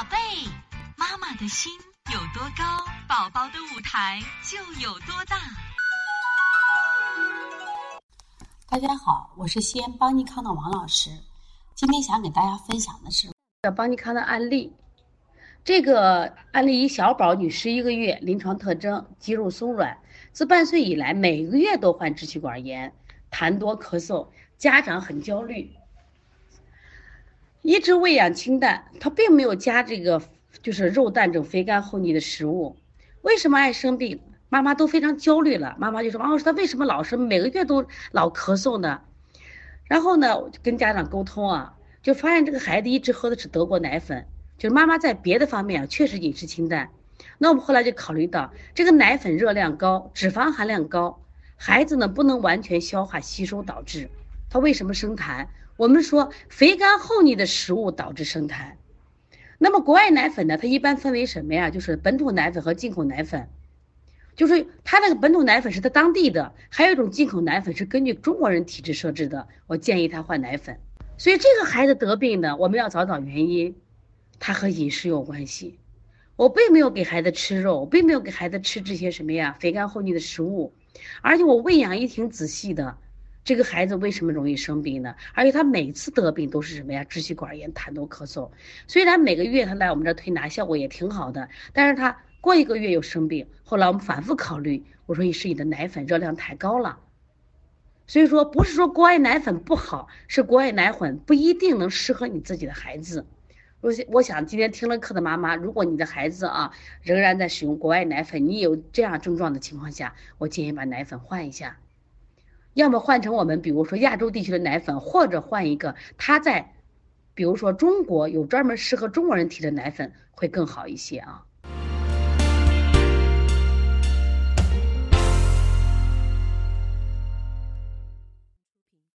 宝贝，妈妈的心有多高，宝宝的舞台就有多大。大家好，我是西安邦尼康的王老师，今天想给大家分享的是邦尼康的案例。这个案例一小宝女，十一个月，临床特征肌肉松软，自半岁以来每个月都患支气管炎，痰多咳嗽，家长很焦虑。一直喂养清淡，他并没有加这个就是肉蛋这种肥甘厚腻的食物。为什么爱生病？妈妈都非常焦虑了。妈妈就说：“王老师，他为什么老是每个月都老咳嗽呢？”然后呢，跟家长沟通啊，就发现这个孩子一直喝的是德国奶粉，就是妈妈在别的方面啊确实饮食清淡。那我们后来就考虑到，这个奶粉热量高，脂肪含量高，孩子呢不能完全消化吸收，导致他为什么生痰？我们说肥甘厚腻的食物导致生痰，那么国外奶粉呢？它一般分为什么呀？就是本土奶粉和进口奶粉，就是它那个本土奶粉是它当地的，还有一种进口奶粉是根据中国人体质设置的。我建议他换奶粉。所以这个孩子得病呢，我们要找找原因，他和饮食有关系。我并没有给孩子吃肉，我并没有给孩子吃这些什么呀肥甘厚腻的食物，而且我喂养也挺仔细的。这个孩子为什么容易生病呢？而且他每次得病都是什么呀？支气管炎、痰多咳嗽。虽然每个月他来我们这推拿效果也挺好的，但是他过一个月又生病。后来我们反复考虑，我说你是你的奶粉热量太高了。所以说不是说国外奶粉不好，是国外奶粉不一定能适合你自己的孩子。我我想今天听了课的妈妈，如果你的孩子啊仍然在使用国外奶粉，你有这样症状的情况下，我建议把奶粉换一下。要么换成我们，比如说亚洲地区的奶粉，或者换一个他在，比如说中国有专门适合中国人体的奶粉，会更好一些啊。